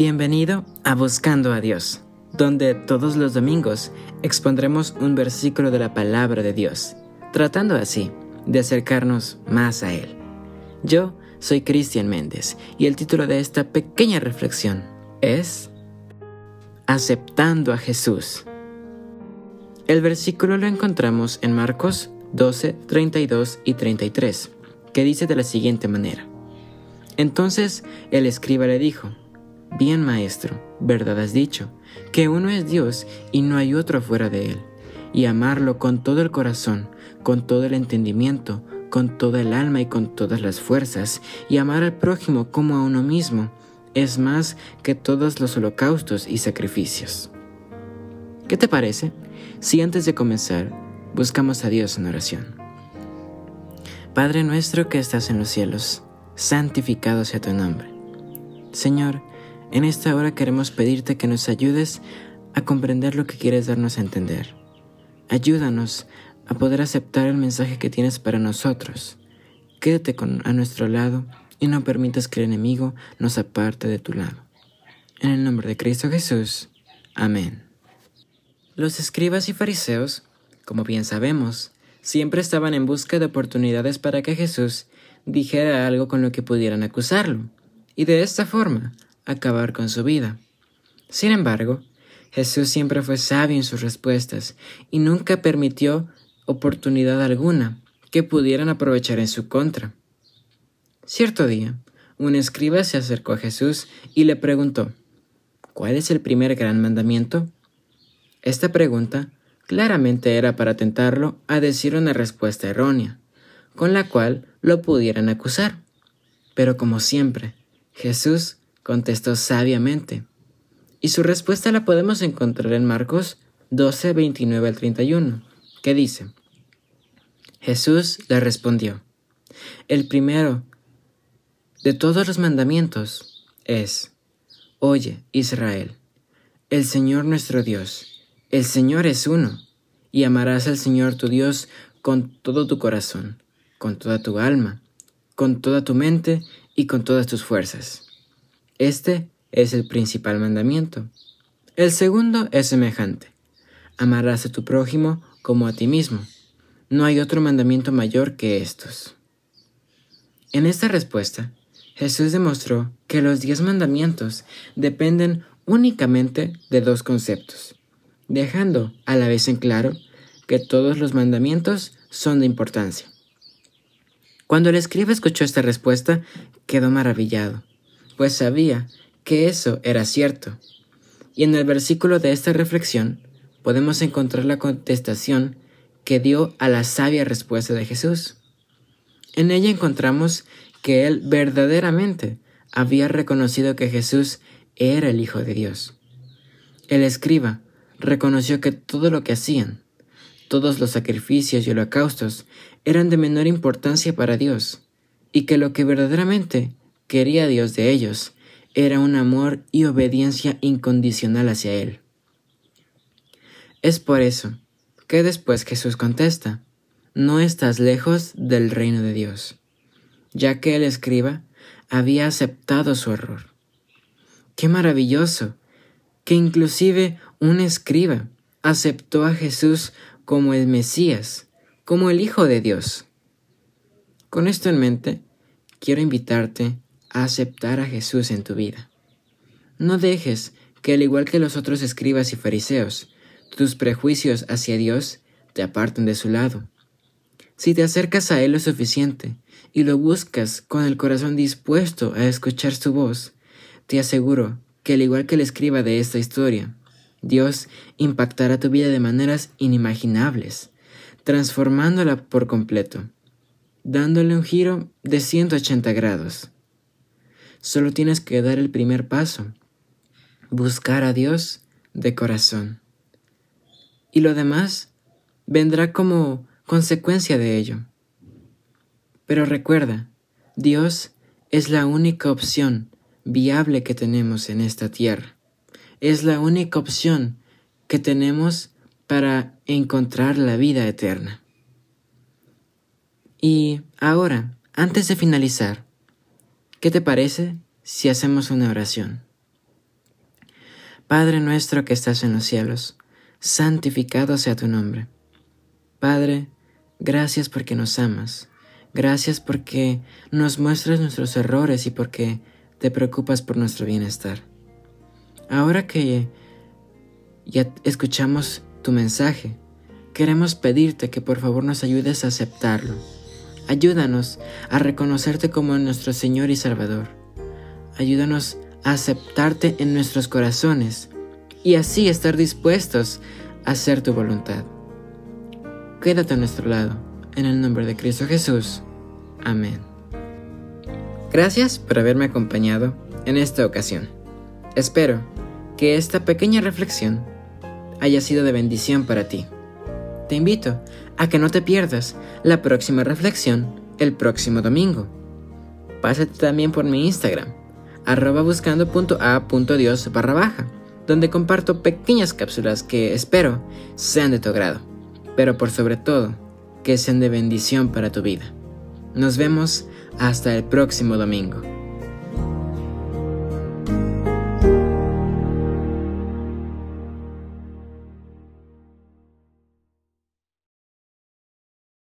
Bienvenido a Buscando a Dios, donde todos los domingos expondremos un versículo de la palabra de Dios, tratando así de acercarnos más a Él. Yo soy Cristian Méndez y el título de esta pequeña reflexión es Aceptando a Jesús. El versículo lo encontramos en Marcos 12, 32 y 33, que dice de la siguiente manera. Entonces el escriba le dijo, Bien maestro, verdad has dicho, que uno es Dios y no hay otro fuera de él, y amarlo con todo el corazón, con todo el entendimiento, con toda el alma y con todas las fuerzas, y amar al prójimo como a uno mismo, es más que todos los holocaustos y sacrificios. ¿Qué te parece si antes de comenzar buscamos a Dios en oración? Padre nuestro que estás en los cielos, santificado sea tu nombre. Señor, en esta hora queremos pedirte que nos ayudes a comprender lo que quieres darnos a entender. Ayúdanos a poder aceptar el mensaje que tienes para nosotros. Quédate con, a nuestro lado y no permitas que el enemigo nos aparte de tu lado. En el nombre de Cristo Jesús. Amén. Los escribas y fariseos, como bien sabemos, siempre estaban en busca de oportunidades para que Jesús dijera algo con lo que pudieran acusarlo, y de esta forma acabar con su vida. Sin embargo, Jesús siempre fue sabio en sus respuestas y nunca permitió oportunidad alguna que pudieran aprovechar en su contra. Cierto día, un escriba se acercó a Jesús y le preguntó, ¿Cuál es el primer gran mandamiento? Esta pregunta claramente era para tentarlo a decir una respuesta errónea, con la cual lo pudieran acusar. Pero como siempre, Jesús contestó sabiamente. Y su respuesta la podemos encontrar en Marcos 12, 29 al 31, que dice, Jesús le respondió, el primero de todos los mandamientos es, Oye, Israel, el Señor nuestro Dios, el Señor es uno, y amarás al Señor tu Dios con todo tu corazón, con toda tu alma, con toda tu mente y con todas tus fuerzas. Este es el principal mandamiento. El segundo es semejante. Amarás a tu prójimo como a ti mismo. No hay otro mandamiento mayor que estos. En esta respuesta, Jesús demostró que los diez mandamientos dependen únicamente de dos conceptos, dejando a la vez en claro que todos los mandamientos son de importancia. Cuando el escriba escuchó esta respuesta, quedó maravillado pues sabía que eso era cierto. Y en el versículo de esta reflexión podemos encontrar la contestación que dio a la sabia respuesta de Jesús. En ella encontramos que él verdaderamente había reconocido que Jesús era el Hijo de Dios. El escriba reconoció que todo lo que hacían, todos los sacrificios y holocaustos, eran de menor importancia para Dios, y que lo que verdaderamente quería Dios de ellos era un amor y obediencia incondicional hacia Él. Es por eso que después Jesús contesta, no estás lejos del reino de Dios, ya que el escriba había aceptado su error. Qué maravilloso que inclusive un escriba aceptó a Jesús como el Mesías, como el Hijo de Dios. Con esto en mente, quiero invitarte aceptar a Jesús en tu vida. No dejes que, al igual que los otros escribas y fariseos, tus prejuicios hacia Dios te aparten de su lado. Si te acercas a Él lo suficiente y lo buscas con el corazón dispuesto a escuchar su voz, te aseguro que, al igual que el escriba de esta historia, Dios impactará tu vida de maneras inimaginables, transformándola por completo, dándole un giro de 180 grados. Solo tienes que dar el primer paso, buscar a Dios de corazón. Y lo demás vendrá como consecuencia de ello. Pero recuerda, Dios es la única opción viable que tenemos en esta tierra. Es la única opción que tenemos para encontrar la vida eterna. Y ahora, antes de finalizar, ¿Qué te parece si hacemos una oración? Padre nuestro que estás en los cielos, santificado sea tu nombre. Padre, gracias porque nos amas. Gracias porque nos muestras nuestros errores y porque te preocupas por nuestro bienestar. Ahora que ya escuchamos tu mensaje, queremos pedirte que por favor nos ayudes a aceptarlo. Ayúdanos a reconocerte como nuestro Señor y Salvador. Ayúdanos a aceptarte en nuestros corazones y así estar dispuestos a hacer tu voluntad. Quédate a nuestro lado, en el nombre de Cristo Jesús. Amén. Gracias por haberme acompañado en esta ocasión. Espero que esta pequeña reflexión haya sido de bendición para ti. Te invito a que no te pierdas la próxima reflexión el próximo domingo. Pásate también por mi Instagram arroba buscando.a.dios barra baja, donde comparto pequeñas cápsulas que espero sean de tu agrado, pero por sobre todo, que sean de bendición para tu vida. Nos vemos hasta el próximo domingo.